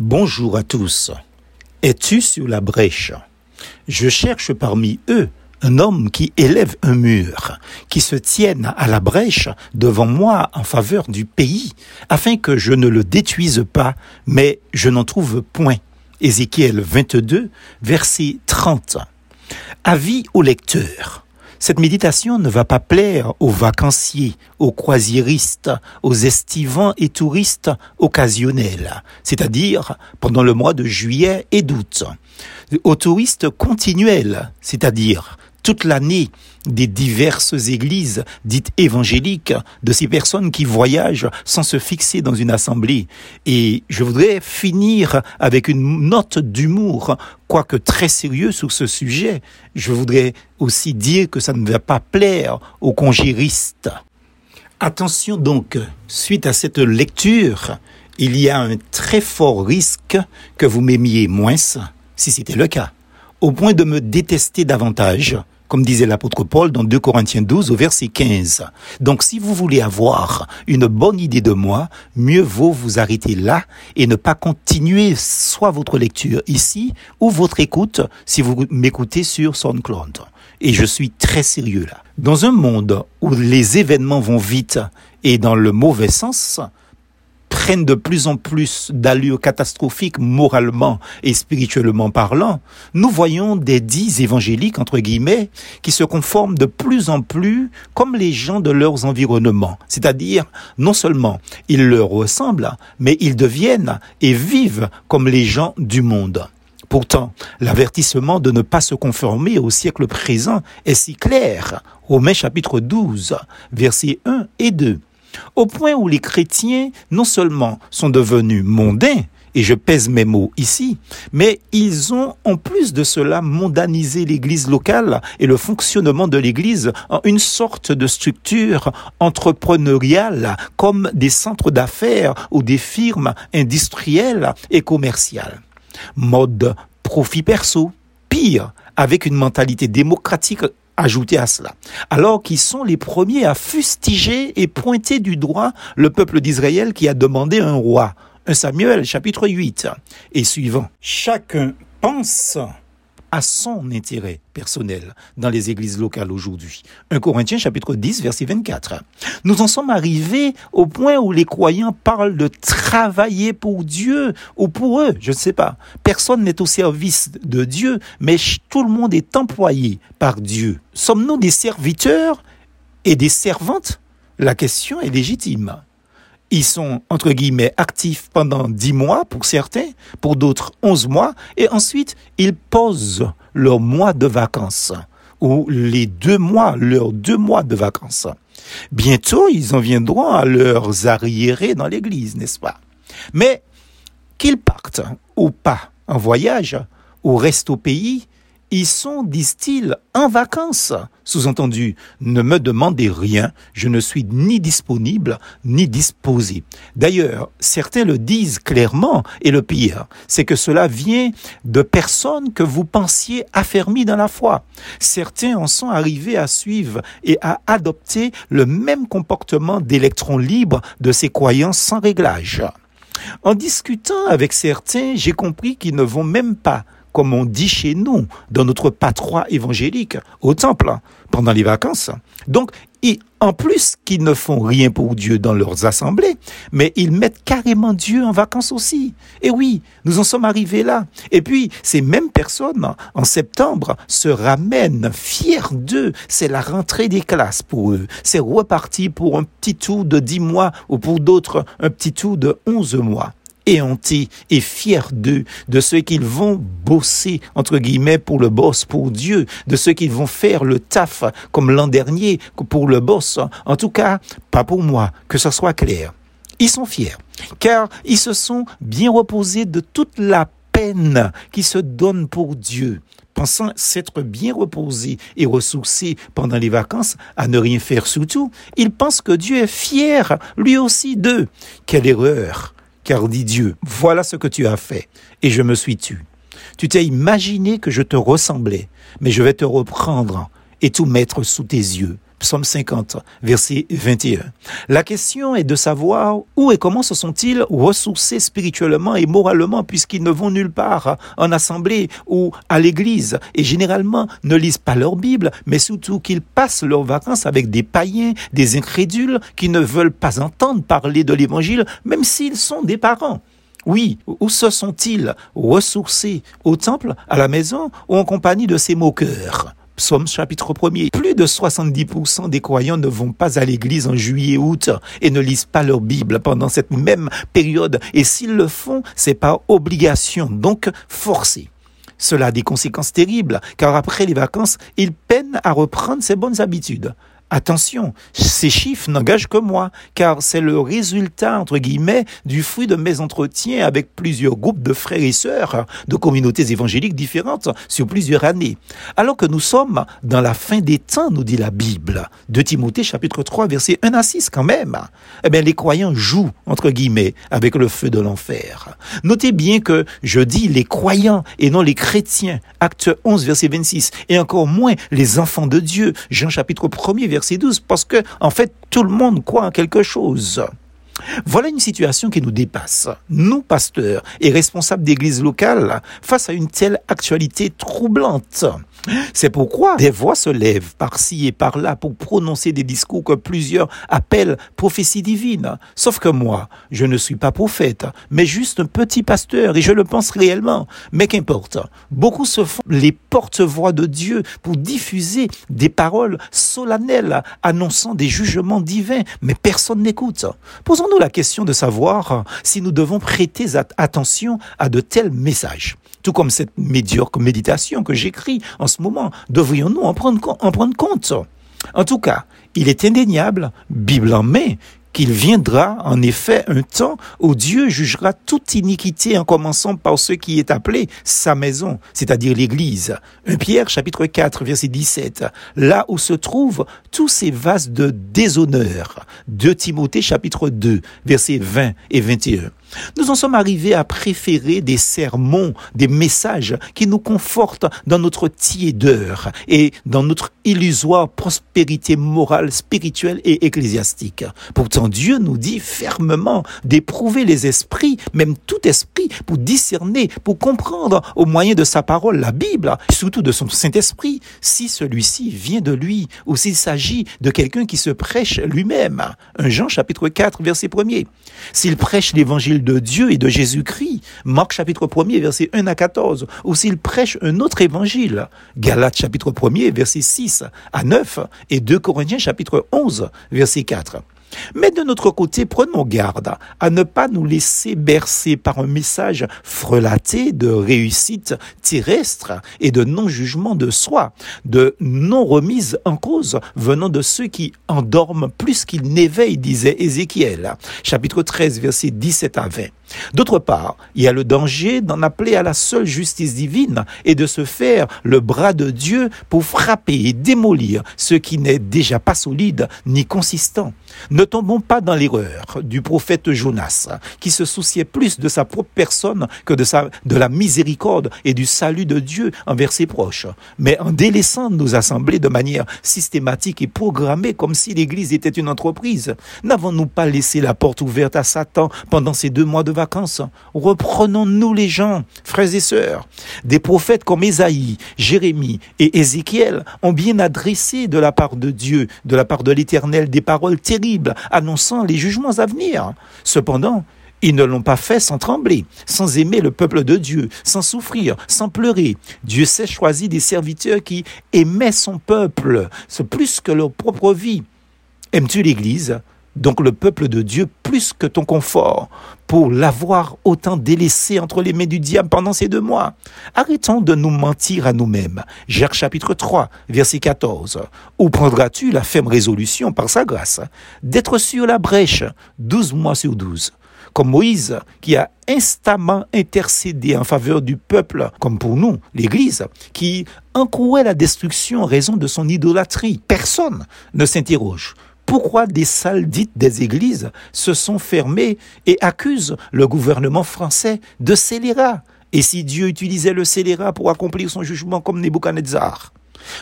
Bonjour à tous. Es-tu sur la brèche? Je cherche parmi eux un homme qui élève un mur, qui se tienne à la brèche devant moi en faveur du pays, afin que je ne le détruise pas, mais je n'en trouve point. Ézéchiel 22, verset 30. Avis au lecteur. Cette méditation ne va pas plaire aux vacanciers, aux croisiéristes, aux estivants et touristes occasionnels, c'est-à-dire pendant le mois de juillet et d'août, aux touristes continuels, c'est-à-dire toute l'année des diverses églises dites évangéliques, de ces personnes qui voyagent sans se fixer dans une assemblée. Et je voudrais finir avec une note d'humour, quoique très sérieux sur ce sujet. Je voudrais aussi dire que ça ne va pas plaire aux congéristes. Attention donc, suite à cette lecture, il y a un très fort risque que vous m'aimiez moins, si c'était le cas, au point de me détester davantage comme disait l'apôtre Paul dans 2 Corinthiens 12 au verset 15. Donc si vous voulez avoir une bonne idée de moi, mieux vaut vous arrêter là et ne pas continuer soit votre lecture ici ou votre écoute si vous m'écoutez sur SoundCloud. Et je suis très sérieux là. Dans un monde où les événements vont vite et dans le mauvais sens, prennent de plus en plus d'allure catastrophique moralement et spirituellement parlant, nous voyons des dits évangéliques, entre guillemets, qui se conforment de plus en plus comme les gens de leurs environnements. C'est-à-dire, non seulement ils leur ressemblent, mais ils deviennent et vivent comme les gens du monde. Pourtant, l'avertissement de ne pas se conformer au siècle présent est si clair. Romains chapitre 12, versets 1 et 2 au point où les chrétiens non seulement sont devenus mondains, et je pèse mes mots ici, mais ils ont en plus de cela mondanisé l'Église locale et le fonctionnement de l'Église en une sorte de structure entrepreneuriale comme des centres d'affaires ou des firmes industrielles et commerciales. Mode profit perso, pire, avec une mentalité démocratique ajouter à cela. Alors qu'ils sont les premiers à fustiger et pointer du doigt le peuple d'Israël qui a demandé un roi. Un Samuel chapitre 8 et suivant. Chacun pense à son intérêt personnel dans les églises locales aujourd'hui. 1 Corinthiens chapitre 10 verset 24. Nous en sommes arrivés au point où les croyants parlent de travailler pour Dieu ou pour eux, je ne sais pas. Personne n'est au service de Dieu, mais tout le monde est employé par Dieu. Sommes-nous des serviteurs et des servantes? La question est légitime. Ils sont, entre guillemets, actifs pendant dix mois pour certains, pour d'autres onze mois, et ensuite ils posent leur mois de vacances, ou les deux mois, leurs deux mois de vacances. Bientôt, ils en viendront à leurs arriérés dans l'église, n'est-ce pas? Mais qu'ils partent ou pas en voyage, ou restent au pays, ils sont, disent-ils, en vacances. Sous-entendu, ne me demandez rien, je ne suis ni disponible ni disposé. D'ailleurs, certains le disent clairement, et le pire, c'est que cela vient de personnes que vous pensiez affermies dans la foi. Certains en sont arrivés à suivre et à adopter le même comportement d'électrons libres de ces croyances sans réglage. En discutant avec certains, j'ai compris qu'ils ne vont même pas comme on dit chez nous, dans notre patroie évangélique, au temple, pendant les vacances. Donc, en plus qu'ils ne font rien pour Dieu dans leurs assemblées, mais ils mettent carrément Dieu en vacances aussi. Et oui, nous en sommes arrivés là. Et puis, ces mêmes personnes, en septembre, se ramènent fiers d'eux. C'est la rentrée des classes pour eux. C'est reparti pour un petit tour de dix mois ou pour d'autres un petit tour de onze mois et fiers d'eux, de ceux qu'ils vont bosser, entre guillemets, pour le boss, pour Dieu, de ceux qui vont faire le taf, comme l'an dernier, pour le boss. En tout cas, pas pour moi, que ce soit clair. Ils sont fiers, car ils se sont bien reposés de toute la peine qui se donne pour Dieu, pensant s'être bien reposés et ressourcés pendant les vacances à ne rien faire surtout, ils pensent que Dieu est fier, lui aussi, d'eux. Quelle erreur car dit Dieu, voilà ce que tu as fait, et je me suis tu. Tu t'es imaginé que je te ressemblais, mais je vais te reprendre et tout mettre sous tes yeux. Psaume 50, verset 21. La question est de savoir où et comment se sont-ils ressourcés spirituellement et moralement puisqu'ils ne vont nulle part en assemblée ou à l'église et généralement ne lisent pas leur Bible, mais surtout qu'ils passent leurs vacances avec des païens, des incrédules qui ne veulent pas entendre parler de l'évangile même s'ils sont des parents. Oui, où se sont-ils ressourcés? Au temple, à la maison ou en compagnie de ces moqueurs? Psaume chapitre 1 Plus de 70% des croyants ne vont pas à l'église en juillet-août et ne lisent pas leur Bible pendant cette même période. Et s'ils le font, c'est par obligation, donc forcé. Cela a des conséquences terribles, car après les vacances, ils peinent à reprendre ses bonnes habitudes. Attention, ces chiffres n'engagent que moi, car c'est le résultat, entre guillemets, du fruit de mes entretiens avec plusieurs groupes de frères et sœurs de communautés évangéliques différentes sur plusieurs années. Alors que nous sommes dans la fin des temps, nous dit la Bible, de Timothée chapitre 3, verset 1 à 6 quand même, eh bien, les croyants jouent, entre guillemets, avec le feu de l'enfer. Notez bien que je dis les croyants et non les chrétiens, acte 11, verset 26, et encore moins les enfants de Dieu, Jean chapitre 1 verset verset 12, parce que, en fait, tout le monde croit en quelque chose. Voilà une situation qui nous dépasse, nous pasteurs et responsables d'églises locales, face à une telle actualité troublante. C'est pourquoi des voix se lèvent par-ci et par-là pour prononcer des discours que plusieurs appellent prophétie divine. Sauf que moi, je ne suis pas prophète, mais juste un petit pasteur et je le pense réellement. Mais qu'importe, beaucoup se font les porte-voix de Dieu pour diffuser des paroles solennelles annonçant des jugements divins, mais personne n'écoute. Posons-nous la question de savoir si nous devons prêter attention à de tels messages tout comme cette médiocre méditation que j'écris en ce moment. Devrions-nous en prendre, en prendre compte En tout cas, il est indéniable, Bible en main, qu'il viendra en effet un temps où Dieu jugera toute iniquité en commençant par ce qui est appelé sa maison, c'est-à-dire l'Église. 1 Pierre chapitre 4 verset 17, là où se trouvent tous ces vases de déshonneur. 2 Timothée chapitre 2 verset 20 et 21. Nous en sommes arrivés à préférer des sermons, des messages qui nous confortent dans notre tiédeur et dans notre illusoire prospérité morale, spirituelle et ecclésiastique. Pourtant, Dieu nous dit fermement d'éprouver les esprits, même tout esprit, pour discerner, pour comprendre au moyen de sa parole, la Bible, surtout de son Saint-Esprit, si celui-ci vient de lui ou s'il s'agit de quelqu'un qui se prêche lui-même. Un Jean chapitre 4, verset 1er. S'il prêche l'évangile de Dieu et de Jésus-Christ, Marc chapitre 1er, verset 1 à 14, ou s'il prêche un autre évangile, Galates chapitre 1er, verset 6 à 9, et 2 Corinthiens chapitre 11, verset 4. Mais de notre côté, prenons garde à ne pas nous laisser bercer par un message frelaté de réussite terrestre et de non-jugement de soi, de non-remise en cause venant de ceux qui endorment plus qu'ils n'éveillent, disait Ézéchiel, chapitre 13, verset 17 à 20. D'autre part, il y a le danger d'en appeler à la seule justice divine et de se faire le bras de Dieu pour frapper et démolir ce qui n'est déjà pas solide ni consistant. Ne tombons pas dans l'erreur du prophète Jonas, qui se souciait plus de sa propre personne que de, la miséricorde et du salut de Dieu envers ses proches. Mais en délaissant nos assemblées de manière systématique et programmée comme si l'Église était une entreprise, n'avons-nous pas laissé la porte ouverte à Satan pendant ces deux mois de Reprenons-nous les gens, frères et sœurs. Des prophètes comme Ésaïe, Jérémie et Ézéchiel ont bien adressé de la part de Dieu, de la part de l'Éternel, des paroles terribles annonçant les jugements à venir. Cependant, ils ne l'ont pas fait sans trembler, sans aimer le peuple de Dieu, sans souffrir, sans pleurer. Dieu s'est choisi des serviteurs qui aimaient son peuple, plus que leur propre vie. Aimes-tu l'Église? Donc le peuple de Dieu plus que ton confort, pour l'avoir autant délaissé entre les mains du diable pendant ces deux mois. Arrêtons de nous mentir à nous-mêmes. Jacques chapitre 3, verset 14. Où prendras-tu la ferme résolution par sa grâce d'être sur la brèche douze mois sur douze? Comme Moïse, qui a instamment intercédé en faveur du peuple, comme pour nous, l'Église, qui encourait la destruction en raison de son idolâtrie. Personne ne s'interroge pourquoi des salles dites des églises se sont fermées et accusent le gouvernement français de scélérat? Et si Dieu utilisait le scélérat pour accomplir son jugement comme Nebuchadnezzar?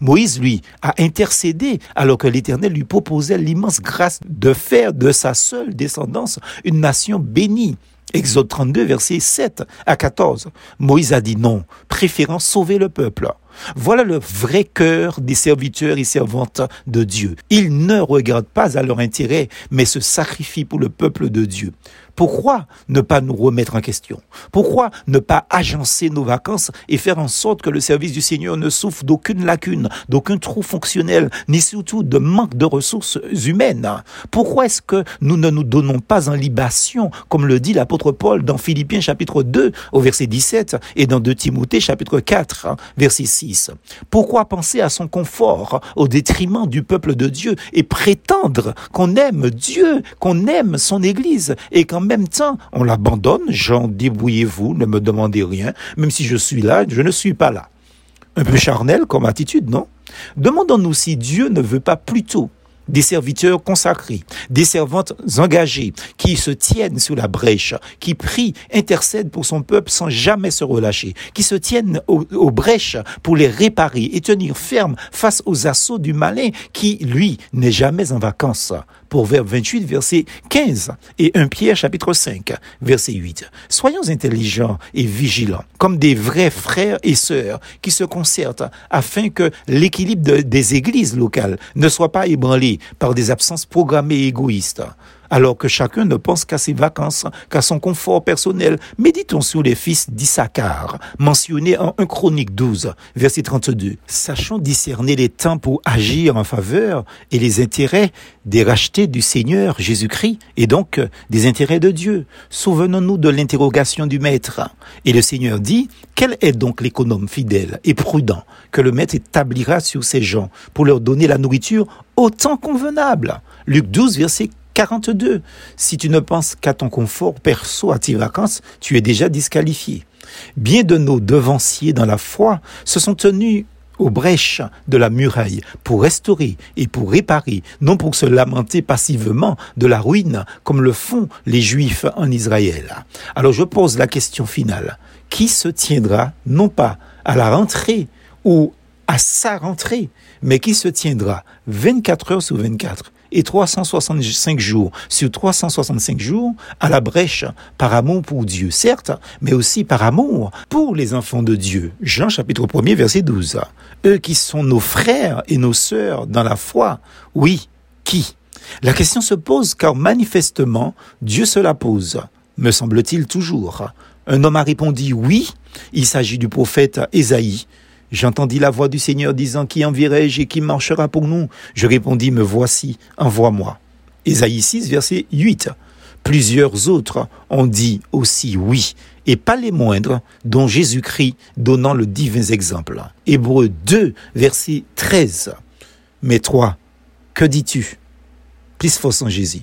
Moïse, lui, a intercédé alors que l'Éternel lui proposait l'immense grâce de faire de sa seule descendance une nation bénie. Exode 32, versets 7 à 14. Moïse a dit non, préférant sauver le peuple. Voilà le vrai cœur des serviteurs et servantes de Dieu. Ils ne regardent pas à leur intérêt, mais se sacrifient pour le peuple de Dieu. Pourquoi ne pas nous remettre en question? Pourquoi ne pas agencer nos vacances et faire en sorte que le service du Seigneur ne souffre d'aucune lacune, d'aucun trou fonctionnel, ni surtout de manque de ressources humaines? Pourquoi est-ce que nous ne nous donnons pas en libation, comme le dit l'apôtre Paul dans Philippiens chapitre 2 au verset 17 et dans 2 Timothée chapitre 4 verset 6 pourquoi penser à son confort au détriment du peuple de Dieu et prétendre qu'on aime Dieu, qu'on aime son Église et qu'en même temps on l'abandonne Jean, débrouillez-vous, ne me demandez rien, même si je suis là, je ne suis pas là. Un peu charnel comme attitude, non? Demandons-nous si Dieu ne veut pas plutôt des serviteurs consacrés, des servantes engagées, qui se tiennent sous la brèche, qui prient, intercèdent pour son peuple sans jamais se relâcher, qui se tiennent aux, brèches pour les réparer et tenir ferme face aux assauts du malin qui, lui, n'est jamais en vacances. Vers 28, verset 15 et 1 Pierre chapitre 5, verset 8. Soyons intelligents et vigilants, comme des vrais frères et sœurs qui se concertent afin que l'équilibre des églises locales ne soit pas ébranlé par des absences programmées et égoïstes. Alors que chacun ne pense qu'à ses vacances, qu'à son confort personnel, méditons sur les fils d'Issachar, mentionnés en 1 Chronique 12, verset 32. Sachons discerner les temps pour agir en faveur et les intérêts des rachetés du Seigneur Jésus-Christ et donc des intérêts de Dieu. Souvenons-nous de l'interrogation du Maître. Et le Seigneur dit, quel est donc l'économe fidèle et prudent que le Maître établira sur ces gens pour leur donner la nourriture autant convenable Luc 12, verset 42. Si tu ne penses qu'à ton confort perso à tes vacances, tu es déjà disqualifié. Bien de nos devanciers dans la foi se sont tenus aux brèches de la muraille pour restaurer et pour réparer, non pour se lamenter passivement de la ruine comme le font les Juifs en Israël. Alors je pose la question finale. Qui se tiendra non pas à la rentrée ou à sa rentrée, mais qui se tiendra 24 heures sur 24 et 365 jours sur 365 jours à la brèche par amour pour Dieu, certes, mais aussi par amour pour les enfants de Dieu. Jean chapitre 1er verset 12. Eux qui sont nos frères et nos sœurs dans la foi. Oui, qui? La question se pose car manifestement Dieu se la pose, me semble-t-il toujours. Un homme a répondu oui, il s'agit du prophète Ésaïe. J'entendis la voix du Seigneur disant, Qui enverrai-je et qui marchera pour nous? Je répondis, Me voici, envoie-moi. Ésaïe 6, verset 8. Plusieurs autres ont dit aussi oui, et pas les moindres, dont Jésus-Christ donnant le divin exemple. Hébreu 2, verset 13. Mais toi, que dis-tu? Plus fort en Jésus.